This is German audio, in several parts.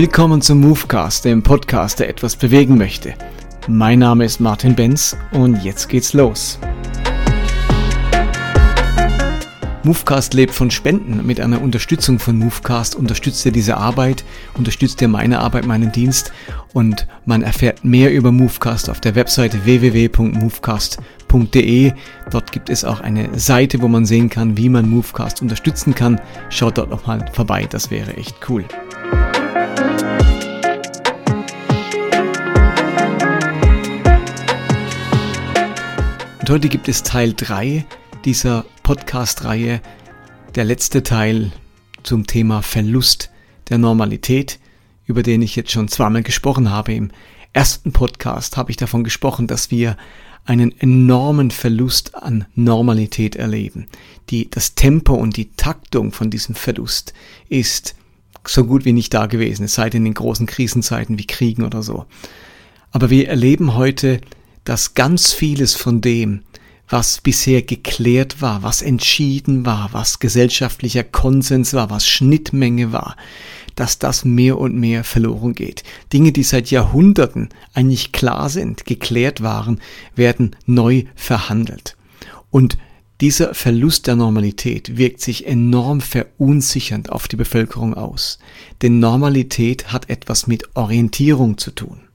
Willkommen zum Movecast, dem Podcast, der etwas bewegen möchte. Mein Name ist Martin Benz und jetzt geht's los. Movecast lebt von Spenden. Mit einer Unterstützung von Movecast unterstützt ihr diese Arbeit, unterstützt ihr meine Arbeit, meinen Dienst und man erfährt mehr über Movecast auf der Webseite www.movecast.de. Dort gibt es auch eine Seite, wo man sehen kann, wie man Movecast unterstützen kann. Schaut dort nochmal vorbei, das wäre echt cool. Und heute gibt es Teil 3 dieser Podcast-Reihe, der letzte Teil zum Thema Verlust der Normalität, über den ich jetzt schon zweimal gesprochen habe. Im ersten Podcast habe ich davon gesprochen, dass wir einen enormen Verlust an Normalität erleben. Die, das Tempo und die Taktung von diesem Verlust ist so gut wie nicht da gewesen, es sei denn in großen Krisenzeiten wie Kriegen oder so. Aber wir erleben heute dass ganz vieles von dem, was bisher geklärt war, was entschieden war, was gesellschaftlicher Konsens war, was Schnittmenge war, dass das mehr und mehr verloren geht. Dinge, die seit Jahrhunderten eigentlich klar sind, geklärt waren, werden neu verhandelt. Und dieser Verlust der Normalität wirkt sich enorm verunsichernd auf die Bevölkerung aus. Denn Normalität hat etwas mit Orientierung zu tun.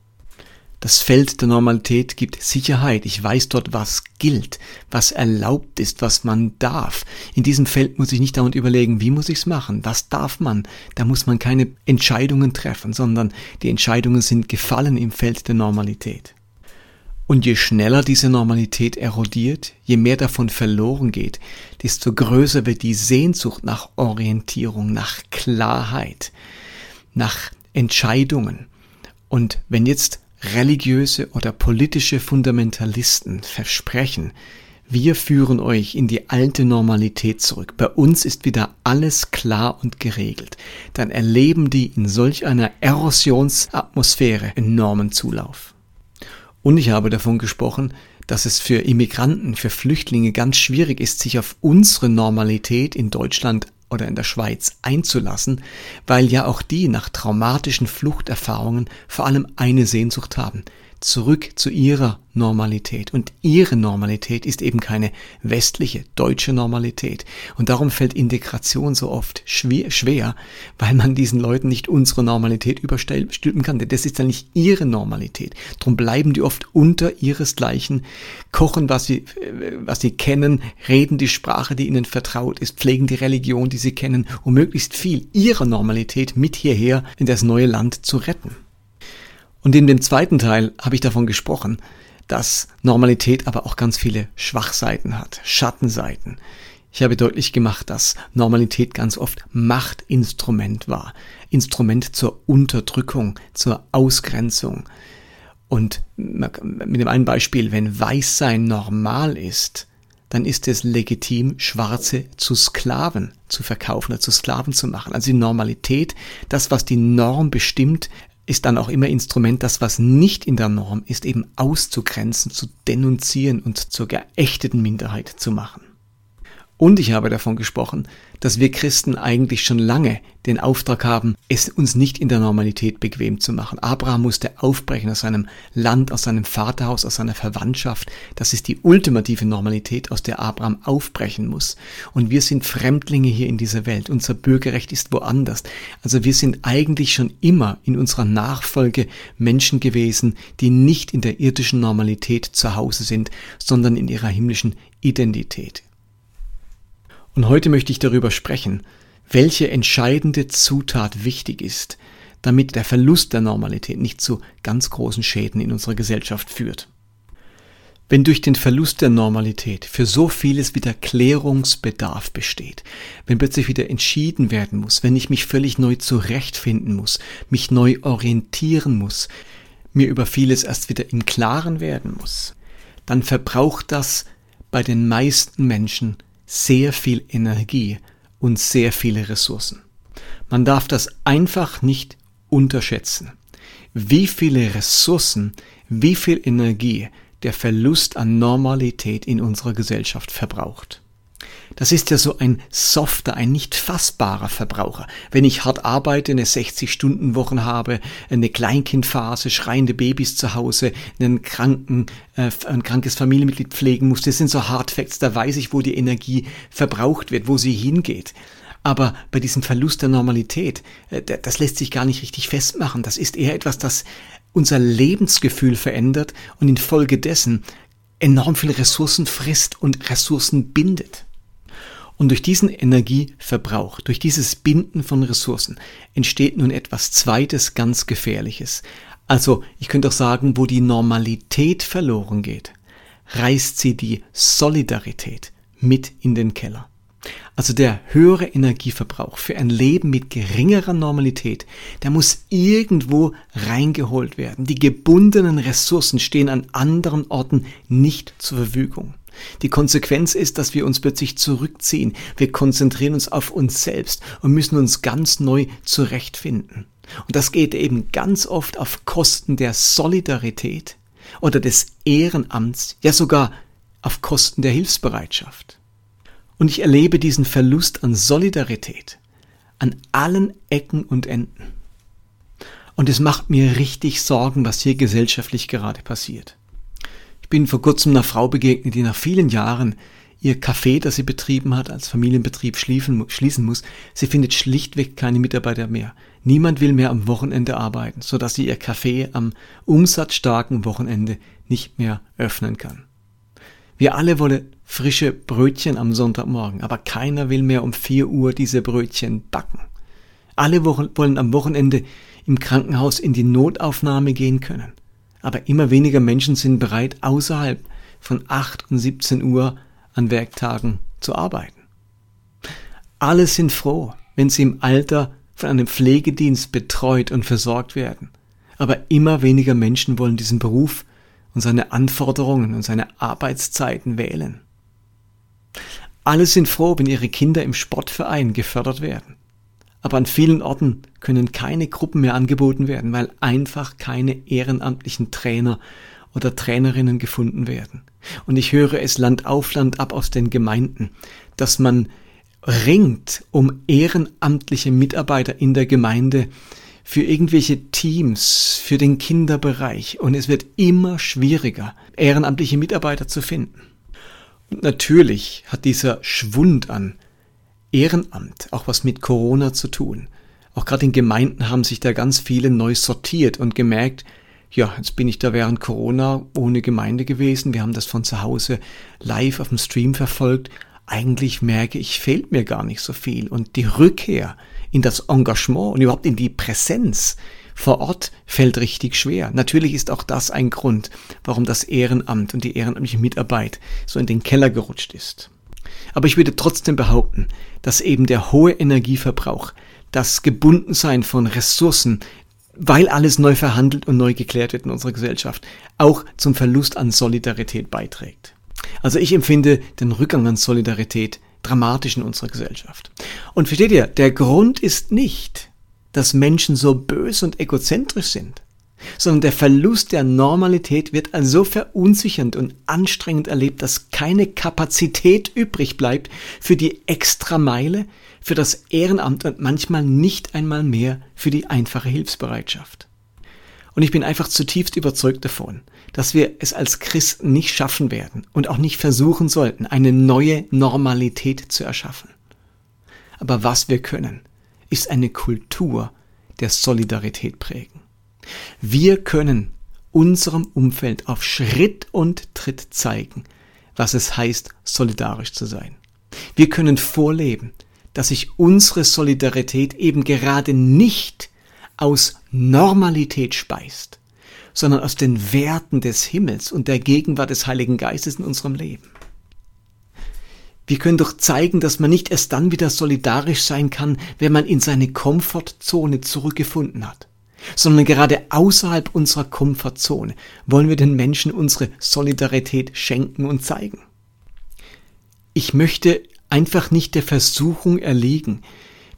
Das Feld der Normalität gibt Sicherheit. Ich weiß dort, was gilt, was erlaubt ist, was man darf. In diesem Feld muss ich nicht dauernd überlegen, wie muss ich's machen, was darf man. Da muss man keine Entscheidungen treffen, sondern die Entscheidungen sind gefallen im Feld der Normalität. Und je schneller diese Normalität erodiert, je mehr davon verloren geht, desto größer wird die Sehnsucht nach Orientierung, nach Klarheit, nach Entscheidungen. Und wenn jetzt religiöse oder politische Fundamentalisten versprechen, wir führen euch in die alte Normalität zurück. Bei uns ist wieder alles klar und geregelt. Dann erleben die in solch einer Erosionsatmosphäre enormen Zulauf. Und ich habe davon gesprochen, dass es für Immigranten, für Flüchtlinge ganz schwierig ist, sich auf unsere Normalität in Deutschland oder in der Schweiz einzulassen, weil ja auch die nach traumatischen Fluchterfahrungen vor allem eine Sehnsucht haben, zurück zu ihrer Normalität. Und ihre Normalität ist eben keine westliche, deutsche Normalität. Und darum fällt Integration so oft schwer, weil man diesen Leuten nicht unsere Normalität überstülpen kann. Denn das ist ja nicht ihre Normalität. Darum bleiben die oft unter ihresgleichen, kochen, was sie, was sie kennen, reden die Sprache, die ihnen vertraut ist, pflegen die Religion, die sie kennen, um möglichst viel ihrer Normalität mit hierher in das neue Land zu retten. Und in dem zweiten Teil habe ich davon gesprochen, dass Normalität aber auch ganz viele Schwachseiten hat, Schattenseiten. Ich habe deutlich gemacht, dass Normalität ganz oft Machtinstrument war. Instrument zur Unterdrückung, zur Ausgrenzung. Und mit dem einen Beispiel, wenn Weißsein normal ist, dann ist es legitim, Schwarze zu Sklaven zu verkaufen oder zu Sklaven zu machen. Also die Normalität, das, was die Norm bestimmt, ist dann auch immer Instrument, das, was nicht in der Norm ist, eben auszugrenzen, zu denunzieren und zur geächteten Minderheit zu machen. Und ich habe davon gesprochen, dass wir Christen eigentlich schon lange den Auftrag haben, es uns nicht in der Normalität bequem zu machen. Abraham musste aufbrechen aus seinem Land, aus seinem Vaterhaus, aus seiner Verwandtschaft. Das ist die ultimative Normalität, aus der Abraham aufbrechen muss. Und wir sind Fremdlinge hier in dieser Welt. Unser Bürgerrecht ist woanders. Also wir sind eigentlich schon immer in unserer Nachfolge Menschen gewesen, die nicht in der irdischen Normalität zu Hause sind, sondern in ihrer himmlischen Identität. Und heute möchte ich darüber sprechen, welche entscheidende Zutat wichtig ist, damit der Verlust der Normalität nicht zu ganz großen Schäden in unserer Gesellschaft führt. Wenn durch den Verlust der Normalität für so vieles wieder Klärungsbedarf besteht, wenn plötzlich wieder entschieden werden muss, wenn ich mich völlig neu zurechtfinden muss, mich neu orientieren muss, mir über vieles erst wieder im Klaren werden muss, dann verbraucht das bei den meisten Menschen sehr viel Energie und sehr viele Ressourcen. Man darf das einfach nicht unterschätzen, wie viele Ressourcen, wie viel Energie der Verlust an Normalität in unserer Gesellschaft verbraucht. Das ist ja so ein softer, ein nicht fassbarer Verbraucher. Wenn ich hart arbeite, eine 60-Stunden-Wochen habe, eine Kleinkindphase, schreiende Babys zu Hause, einen kranken, äh, ein krankes Familienmitglied pflegen muss, das sind so Hardfacts, da weiß ich, wo die Energie verbraucht wird, wo sie hingeht. Aber bei diesem Verlust der Normalität, äh, das lässt sich gar nicht richtig festmachen. Das ist eher etwas, das unser Lebensgefühl verändert und infolgedessen enorm viel Ressourcen frisst und Ressourcen bindet. Und durch diesen Energieverbrauch, durch dieses Binden von Ressourcen entsteht nun etwas Zweites ganz Gefährliches. Also ich könnte auch sagen, wo die Normalität verloren geht, reißt sie die Solidarität mit in den Keller. Also der höhere Energieverbrauch für ein Leben mit geringerer Normalität, der muss irgendwo reingeholt werden. Die gebundenen Ressourcen stehen an anderen Orten nicht zur Verfügung. Die Konsequenz ist, dass wir uns plötzlich zurückziehen. Wir konzentrieren uns auf uns selbst und müssen uns ganz neu zurechtfinden. Und das geht eben ganz oft auf Kosten der Solidarität oder des Ehrenamts, ja sogar auf Kosten der Hilfsbereitschaft. Und ich erlebe diesen Verlust an Solidarität an allen Ecken und Enden. Und es macht mir richtig Sorgen, was hier gesellschaftlich gerade passiert. Bin vor kurzem einer Frau begegnet, die nach vielen Jahren ihr Café, das sie betrieben hat, als Familienbetrieb schließen, schließen muss. Sie findet schlichtweg keine Mitarbeiter mehr. Niemand will mehr am Wochenende arbeiten, sodass sie ihr Café am umsatzstarken Wochenende nicht mehr öffnen kann. Wir alle wollen frische Brötchen am Sonntagmorgen, aber keiner will mehr um vier Uhr diese Brötchen backen. Alle wollen am Wochenende im Krankenhaus in die Notaufnahme gehen können. Aber immer weniger Menschen sind bereit, außerhalb von 8 und 17 Uhr an Werktagen zu arbeiten. Alle sind froh, wenn sie im Alter von einem Pflegedienst betreut und versorgt werden. Aber immer weniger Menschen wollen diesen Beruf und seine Anforderungen und seine Arbeitszeiten wählen. Alle sind froh, wenn ihre Kinder im Sportverein gefördert werden. Aber an vielen Orten können keine Gruppen mehr angeboten werden, weil einfach keine ehrenamtlichen Trainer oder Trainerinnen gefunden werden. Und ich höre es Land auf Land ab aus den Gemeinden, dass man ringt um ehrenamtliche Mitarbeiter in der Gemeinde, für irgendwelche Teams, für den Kinderbereich und es wird immer schwieriger, ehrenamtliche Mitarbeiter zu finden. Und natürlich hat dieser Schwund an Ehrenamt auch was mit Corona zu tun. Auch gerade in Gemeinden haben sich da ganz viele neu sortiert und gemerkt, ja, jetzt bin ich da während Corona ohne Gemeinde gewesen. Wir haben das von zu Hause live auf dem Stream verfolgt. Eigentlich merke ich, fehlt mir gar nicht so viel. Und die Rückkehr in das Engagement und überhaupt in die Präsenz vor Ort fällt richtig schwer. Natürlich ist auch das ein Grund, warum das Ehrenamt und die ehrenamtliche Mitarbeit so in den Keller gerutscht ist. Aber ich würde trotzdem behaupten, dass eben der hohe Energieverbrauch, das Gebundensein von Ressourcen, weil alles neu verhandelt und neu geklärt wird in unserer Gesellschaft, auch zum Verlust an Solidarität beiträgt. Also ich empfinde den Rückgang an Solidarität dramatisch in unserer Gesellschaft. Und versteht ihr, der Grund ist nicht, dass Menschen so bös und egozentrisch sind, sondern der Verlust der Normalität wird als so verunsichernd und anstrengend erlebt, dass keine Kapazität übrig bleibt für die Extrameile, für das Ehrenamt und manchmal nicht einmal mehr für die einfache Hilfsbereitschaft. Und ich bin einfach zutiefst überzeugt davon, dass wir es als Christen nicht schaffen werden und auch nicht versuchen sollten, eine neue Normalität zu erschaffen. Aber was wir können, ist eine Kultur der Solidarität prägen. Wir können unserem Umfeld auf Schritt und Tritt zeigen, was es heißt, solidarisch zu sein. Wir können vorleben, dass sich unsere Solidarität eben gerade nicht aus Normalität speist, sondern aus den Werten des Himmels und der Gegenwart des Heiligen Geistes in unserem Leben. Wir können doch zeigen, dass man nicht erst dann wieder solidarisch sein kann, wenn man in seine Komfortzone zurückgefunden hat, sondern gerade außerhalb unserer Komfortzone wollen wir den Menschen unsere Solidarität schenken und zeigen. Ich möchte einfach nicht der Versuchung erliegen,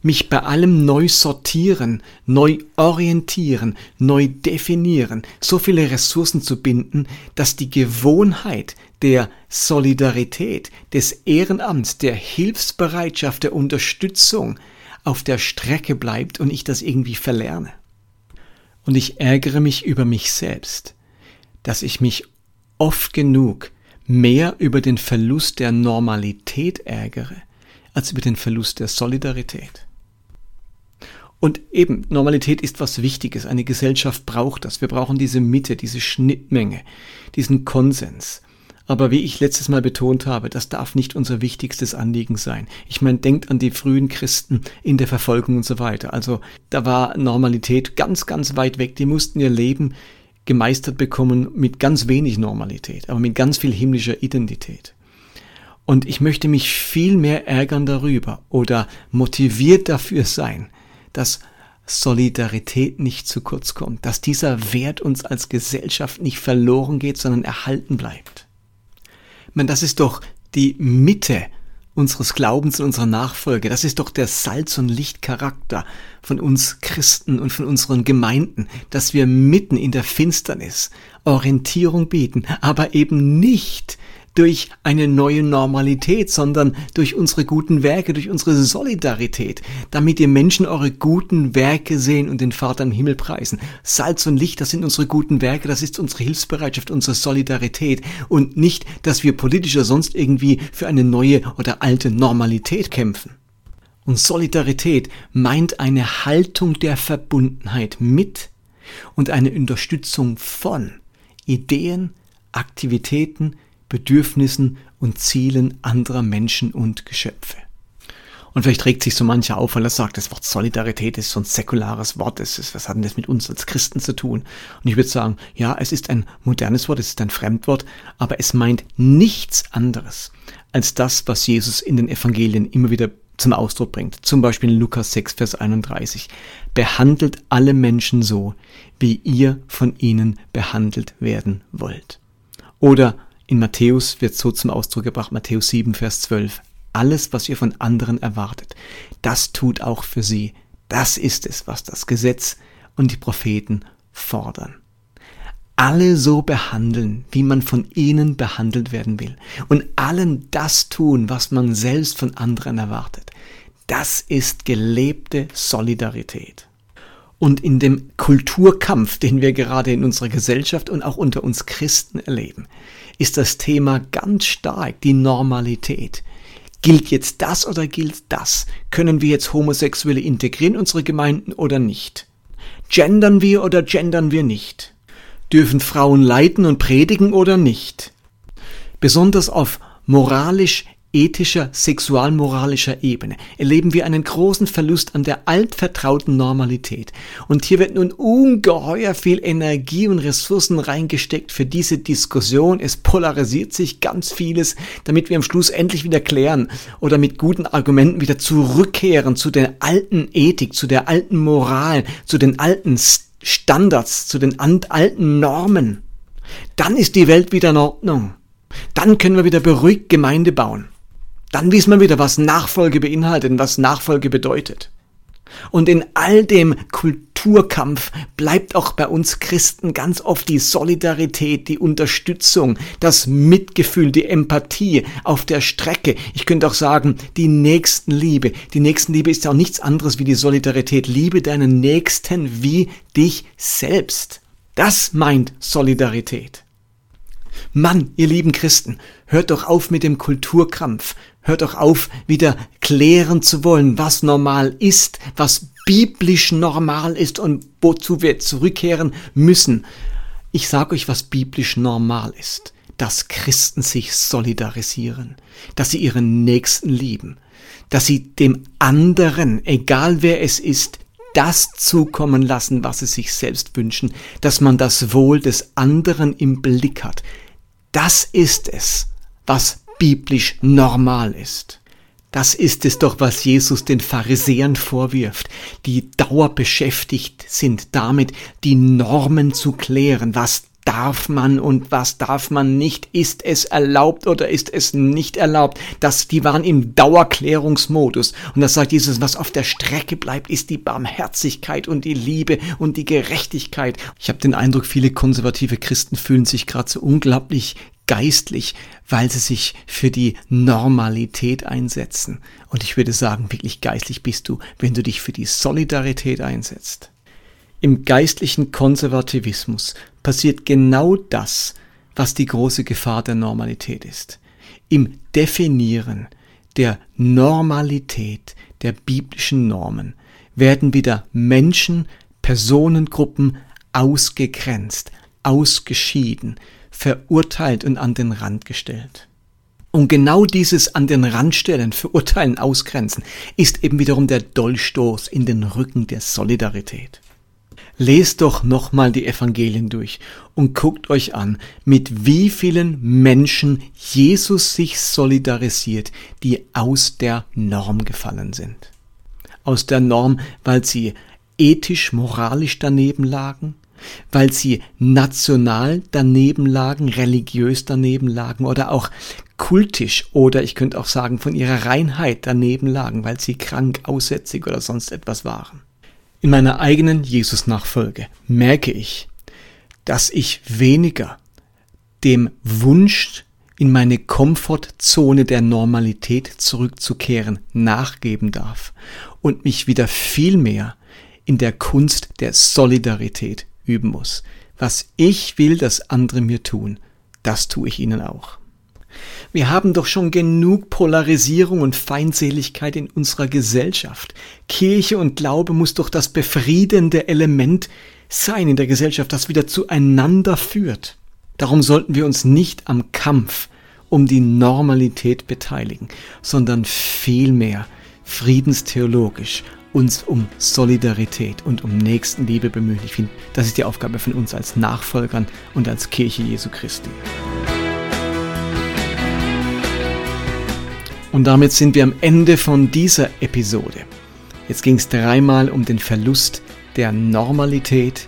mich bei allem neu sortieren, neu orientieren, neu definieren, so viele Ressourcen zu binden, dass die Gewohnheit der Solidarität, des Ehrenamts, der Hilfsbereitschaft, der Unterstützung auf der Strecke bleibt und ich das irgendwie verlerne. Und ich ärgere mich über mich selbst, dass ich mich oft genug mehr über den Verlust der Normalität ärgere, als über den Verlust der Solidarität. Und eben, Normalität ist was Wichtiges. Eine Gesellschaft braucht das. Wir brauchen diese Mitte, diese Schnittmenge, diesen Konsens. Aber wie ich letztes Mal betont habe, das darf nicht unser wichtigstes Anliegen sein. Ich meine, denkt an die frühen Christen in der Verfolgung und so weiter. Also da war Normalität ganz, ganz weit weg. Die mussten ihr Leben gemeistert bekommen mit ganz wenig Normalität, aber mit ganz viel himmlischer Identität. Und ich möchte mich viel mehr ärgern darüber oder motiviert dafür sein, dass Solidarität nicht zu kurz kommt, dass dieser Wert uns als Gesellschaft nicht verloren geht, sondern erhalten bleibt meine, das ist doch die Mitte unseres Glaubens und unserer Nachfolge. Das ist doch der Salz- und Lichtcharakter von uns Christen und von unseren Gemeinden, dass wir mitten in der Finsternis Orientierung bieten, aber eben nicht durch eine neue Normalität, sondern durch unsere guten Werke, durch unsere Solidarität, damit die Menschen eure guten Werke sehen und den Vater im Himmel preisen. Salz und Licht, das sind unsere guten Werke, das ist unsere Hilfsbereitschaft, unsere Solidarität und nicht, dass wir politisch oder sonst irgendwie für eine neue oder alte Normalität kämpfen. Und Solidarität meint eine Haltung der Verbundenheit mit und eine Unterstützung von Ideen, Aktivitäten, Bedürfnissen und Zielen anderer Menschen und Geschöpfe. Und vielleicht regt sich so mancher auf, weil er sagt, das Wort Solidarität ist so ein säkulares Wort. Das ist, was hat denn das mit uns als Christen zu tun? Und ich würde sagen, ja, es ist ein modernes Wort, es ist ein Fremdwort, aber es meint nichts anderes als das, was Jesus in den Evangelien immer wieder zum Ausdruck bringt. Zum Beispiel in Lukas 6, Vers 31. Behandelt alle Menschen so, wie ihr von ihnen behandelt werden wollt. Oder in Matthäus wird so zum Ausdruck gebracht, Matthäus 7, Vers 12. Alles, was ihr von anderen erwartet, das tut auch für sie. Das ist es, was das Gesetz und die Propheten fordern. Alle so behandeln, wie man von ihnen behandelt werden will. Und allen das tun, was man selbst von anderen erwartet. Das ist gelebte Solidarität. Und in dem Kulturkampf, den wir gerade in unserer Gesellschaft und auch unter uns Christen erleben, ist das Thema ganz stark die Normalität. Gilt jetzt das oder gilt das? Können wir jetzt Homosexuelle integrieren in unsere Gemeinden oder nicht? Gendern wir oder gendern wir nicht? Dürfen Frauen leiten und predigen oder nicht? Besonders auf moralisch ethischer, sexualmoralischer Ebene erleben wir einen großen Verlust an der altvertrauten Normalität. Und hier wird nun ungeheuer viel Energie und Ressourcen reingesteckt für diese Diskussion. Es polarisiert sich ganz vieles, damit wir am Schluss endlich wieder klären oder mit guten Argumenten wieder zurückkehren zu der alten Ethik, zu der alten Moral, zu den alten Standards, zu den alten Normen. Dann ist die Welt wieder in Ordnung. Dann können wir wieder beruhigt Gemeinde bauen. Dann wissen wir wieder, was Nachfolge beinhaltet und was Nachfolge bedeutet. Und in all dem Kulturkampf bleibt auch bei uns Christen ganz oft die Solidarität, die Unterstützung, das Mitgefühl, die Empathie auf der Strecke. Ich könnte auch sagen, die Nächstenliebe. Die Nächstenliebe ist ja auch nichts anderes wie die Solidarität. Liebe deinen Nächsten wie dich selbst. Das meint Solidarität. Mann, ihr lieben Christen, hört doch auf mit dem Kulturkrampf, hört doch auf, wieder klären zu wollen, was normal ist, was biblisch normal ist und wozu wir zurückkehren müssen. Ich sage euch, was biblisch normal ist, dass Christen sich solidarisieren, dass sie ihren Nächsten lieben, dass sie dem anderen, egal wer es ist, das zukommen lassen, was sie sich selbst wünschen, dass man das Wohl des anderen im Blick hat, das ist es, was biblisch normal ist. Das ist es doch, was Jesus den Pharisäern vorwirft, die dauerbeschäftigt sind damit, die Normen zu klären, was darf man und was darf man nicht, ist es erlaubt oder ist es nicht erlaubt. Das, die waren im Dauerklärungsmodus. Und das sagt Jesus, was auf der Strecke bleibt, ist die Barmherzigkeit und die Liebe und die Gerechtigkeit. Ich habe den Eindruck, viele konservative Christen fühlen sich gerade so unglaublich geistlich, weil sie sich für die Normalität einsetzen. Und ich würde sagen, wirklich geistlich bist du, wenn du dich für die Solidarität einsetzt. Im geistlichen Konservativismus passiert genau das, was die große Gefahr der Normalität ist. Im Definieren der Normalität der biblischen Normen werden wieder Menschen, Personengruppen ausgegrenzt, ausgeschieden, verurteilt und an den Rand gestellt. Und genau dieses an den Rand stellen, verurteilen, ausgrenzen, ist eben wiederum der Dolchstoß in den Rücken der Solidarität. Lest doch nochmal die Evangelien durch und guckt euch an, mit wie vielen Menschen Jesus sich solidarisiert, die aus der Norm gefallen sind. Aus der Norm, weil sie ethisch, moralisch daneben lagen, weil sie national daneben lagen, religiös daneben lagen oder auch kultisch oder ich könnte auch sagen von ihrer Reinheit daneben lagen, weil sie krank, aussätzig oder sonst etwas waren. In meiner eigenen Jesus-Nachfolge merke ich, dass ich weniger dem Wunsch, in meine Komfortzone der Normalität zurückzukehren, nachgeben darf und mich wieder viel mehr in der Kunst der Solidarität üben muss. Was ich will, dass andere mir tun, das tue ich ihnen auch. Wir haben doch schon genug Polarisierung und Feindseligkeit in unserer Gesellschaft. Kirche und Glaube muss doch das befriedende Element sein in der Gesellschaft, das wieder zueinander führt. Darum sollten wir uns nicht am Kampf um die Normalität beteiligen, sondern vielmehr friedenstheologisch uns um Solidarität und um Nächstenliebe bemühen. Ich finde, das ist die Aufgabe von uns als Nachfolgern und als Kirche Jesu Christi. Und damit sind wir am Ende von dieser Episode. Jetzt ging es dreimal um den Verlust der Normalität.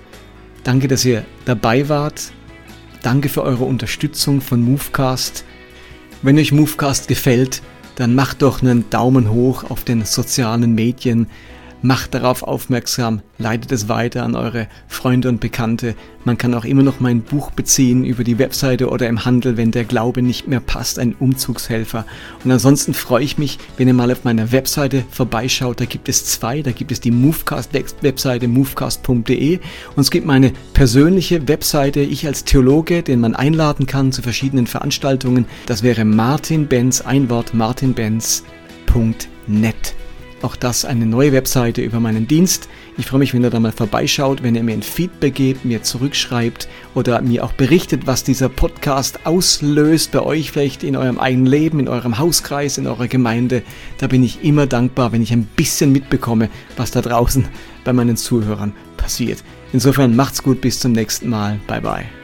Danke, dass ihr dabei wart. Danke für eure Unterstützung von Movecast. Wenn euch Movecast gefällt, dann macht doch einen Daumen hoch auf den sozialen Medien macht darauf aufmerksam, leitet es weiter an eure Freunde und Bekannte. Man kann auch immer noch mein Buch beziehen über die Webseite oder im Handel, wenn der Glaube nicht mehr passt, ein Umzugshelfer. Und ansonsten freue ich mich, wenn ihr mal auf meiner Webseite vorbeischaut. Da gibt es zwei, da gibt es die Movecast-Webseite movecast.de und es gibt meine persönliche Webseite, ich als Theologe, den man einladen kann zu verschiedenen Veranstaltungen. Das wäre Martin Benz, ein Wort martinbenz.net. Auch das eine neue Webseite über meinen Dienst. Ich freue mich, wenn ihr da mal vorbeischaut, wenn ihr mir ein Feedback gebt, mir zurückschreibt oder mir auch berichtet, was dieser Podcast auslöst bei euch vielleicht in eurem eigenen Leben, in eurem Hauskreis, in eurer Gemeinde. Da bin ich immer dankbar, wenn ich ein bisschen mitbekomme, was da draußen bei meinen Zuhörern passiert. Insofern macht's gut, bis zum nächsten Mal. Bye bye.